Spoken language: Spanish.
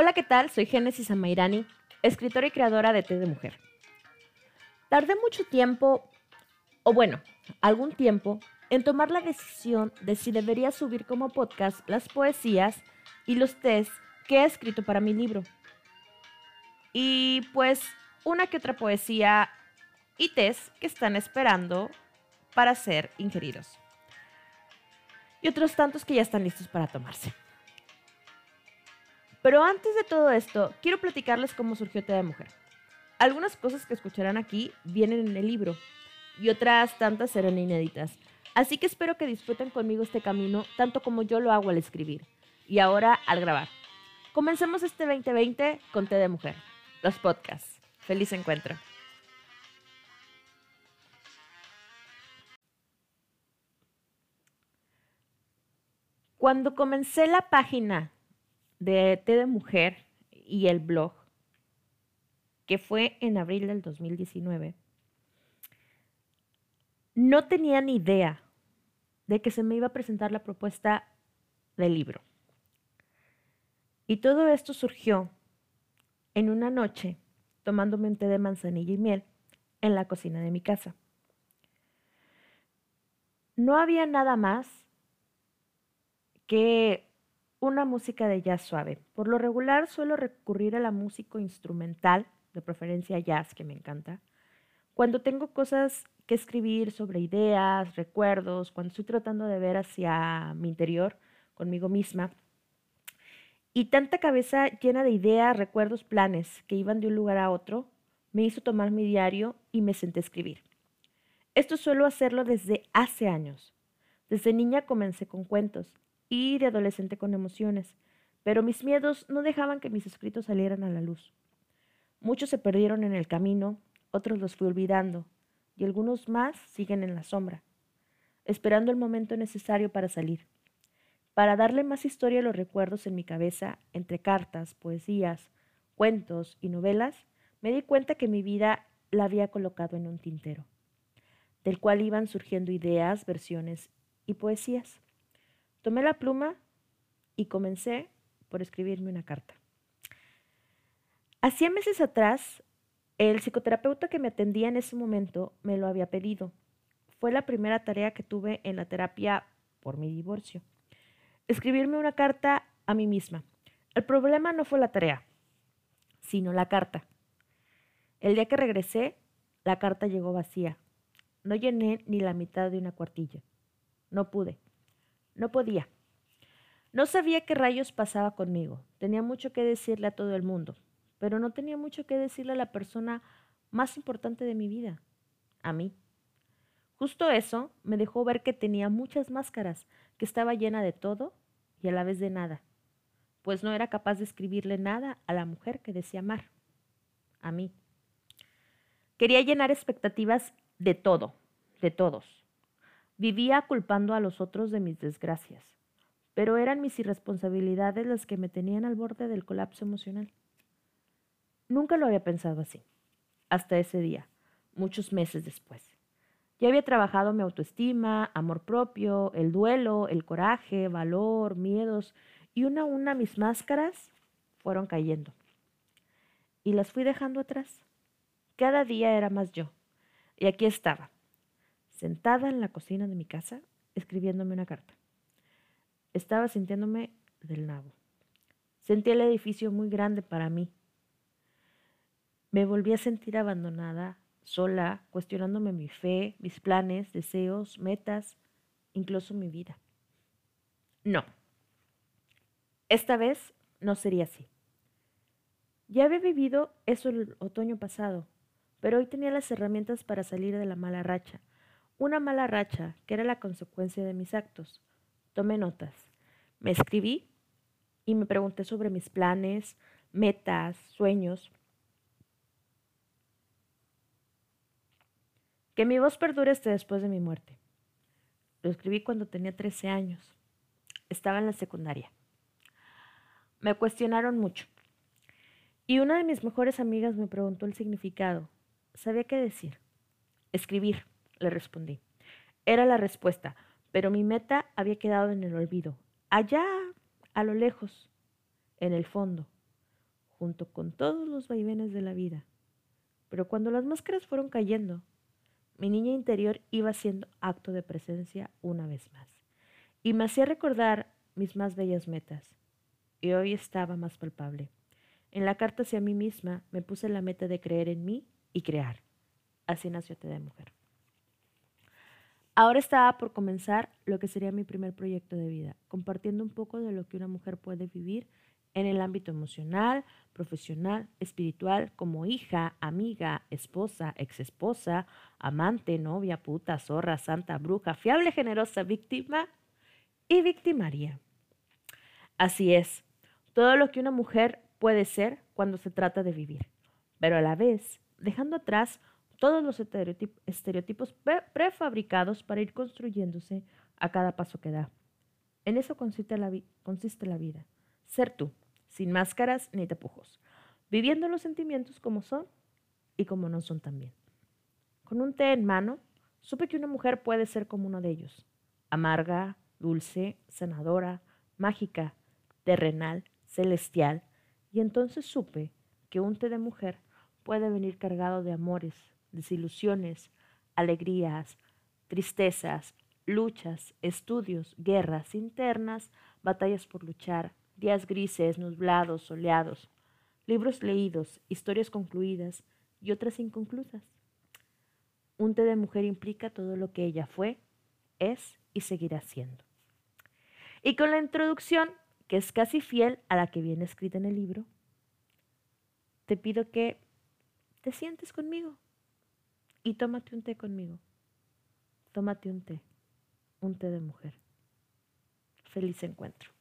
Hola, ¿qué tal? Soy Génesis Amairani, escritora y creadora de Té de Mujer. Tardé mucho tiempo, o bueno, algún tiempo, en tomar la decisión de si debería subir como podcast las poesías y los tés que he escrito para mi libro. Y pues una que otra poesía y tés que están esperando para ser ingeridos. Y otros tantos que ya están listos para tomarse. Pero antes de todo esto, quiero platicarles cómo surgió Té de Mujer. Algunas cosas que escucharán aquí vienen en el libro y otras tantas serán inéditas. Así que espero que disfruten conmigo este camino tanto como yo lo hago al escribir y ahora al grabar. Comencemos este 2020 con Té de Mujer, los podcasts. Feliz encuentro. Cuando comencé la página de Té de Mujer y el blog, que fue en abril del 2019, no tenía ni idea de que se me iba a presentar la propuesta del libro. Y todo esto surgió en una noche tomándome un té de manzanilla y miel en la cocina de mi casa. No había nada más que una música de jazz suave. Por lo regular suelo recurrir a la música instrumental, de preferencia jazz, que me encanta, cuando tengo cosas que escribir sobre ideas, recuerdos, cuando estoy tratando de ver hacia mi interior, conmigo misma. Y tanta cabeza llena de ideas, recuerdos, planes que iban de un lugar a otro, me hizo tomar mi diario y me senté a escribir. Esto suelo hacerlo desde hace años. Desde niña comencé con cuentos y de adolescente con emociones, pero mis miedos no dejaban que mis escritos salieran a la luz. Muchos se perdieron en el camino, otros los fui olvidando, y algunos más siguen en la sombra, esperando el momento necesario para salir. Para darle más historia a los recuerdos en mi cabeza, entre cartas, poesías, cuentos y novelas, me di cuenta que mi vida la había colocado en un tintero, del cual iban surgiendo ideas, versiones y poesías. Tomé la pluma y comencé por escribirme una carta. Hacía meses atrás, el psicoterapeuta que me atendía en ese momento me lo había pedido. Fue la primera tarea que tuve en la terapia por mi divorcio. Escribirme una carta a mí misma. El problema no fue la tarea, sino la carta. El día que regresé, la carta llegó vacía. No llené ni la mitad de una cuartilla. No pude. No podía. No sabía qué rayos pasaba conmigo. Tenía mucho que decirle a todo el mundo, pero no tenía mucho que decirle a la persona más importante de mi vida, a mí. Justo eso me dejó ver que tenía muchas máscaras, que estaba llena de todo y a la vez de nada, pues no era capaz de escribirle nada a la mujer que decía amar, a mí. Quería llenar expectativas de todo, de todos. Vivía culpando a los otros de mis desgracias, pero eran mis irresponsabilidades las que me tenían al borde del colapso emocional. Nunca lo había pensado así, hasta ese día, muchos meses después. Ya había trabajado mi autoestima, amor propio, el duelo, el coraje, valor, miedos, y una a una mis máscaras fueron cayendo. Y las fui dejando atrás. Cada día era más yo. Y aquí estaba, sentada en la cocina de mi casa, escribiéndome una carta. Estaba sintiéndome del nabo. Sentí el edificio muy grande para mí. Me volví a sentir abandonada, sola, cuestionándome mi fe, mis planes, deseos, metas, incluso mi vida. No. Esta vez no sería así. Ya había vivido eso el otoño pasado, pero hoy tenía las herramientas para salir de la mala racha, una mala racha que era la consecuencia de mis actos. Tomé notas. Me escribí y me pregunté sobre mis planes, metas, sueños. Que mi voz perdure hasta después de mi muerte. Lo escribí cuando tenía 13 años. Estaba en la secundaria. Me cuestionaron mucho. Y una de mis mejores amigas me preguntó el significado. Sabía qué decir. Escribir le respondí. Era la respuesta, pero mi meta había quedado en el olvido, allá, a lo lejos, en el fondo. junto con todos los vaivenes de la vida. Pero cuando las máscaras fueron cayendo, mi niña interior iba haciendo acto de presencia una vez más. Y me hacía recordar mis más bellas metas. Y hoy estaba más palpable. En la carta hacia mí misma me puse la meta de creer en mí y crear. Así nació Te de Mujer. Ahora estaba por comenzar lo que sería mi primer proyecto de vida, compartiendo un poco de lo que una mujer puede vivir en el ámbito emocional, profesional, espiritual, como hija, amiga, esposa, exesposa, amante, novia, puta, zorra, santa, bruja, fiable, generosa, víctima y victimaria. Así es, todo lo que una mujer puede ser cuando se trata de vivir, pero a la vez dejando atrás todos los estereotipos prefabricados para ir construyéndose a cada paso que da. En eso consiste la, consiste la vida, ser tú, sin máscaras ni tapujos, viviendo los sentimientos como son y como no son también. Con un té en mano, supe que una mujer puede ser como uno de ellos, amarga, dulce, sanadora, mágica, terrenal, celestial, y entonces supe que un té de mujer puede venir cargado de amores, desilusiones, alegrías, tristezas, luchas, estudios, guerras internas, batallas por luchar, días grises, nublados, soleados, libros leídos, historias concluidas y otras inconclusas. Un té de mujer implica todo lo que ella fue, es y seguirá siendo. Y con la introducción, que es casi fiel a la que viene escrita en el libro, te pido que te sientes conmigo y tómate un té conmigo. Tómate un té, un té de mujer. Feliz encuentro.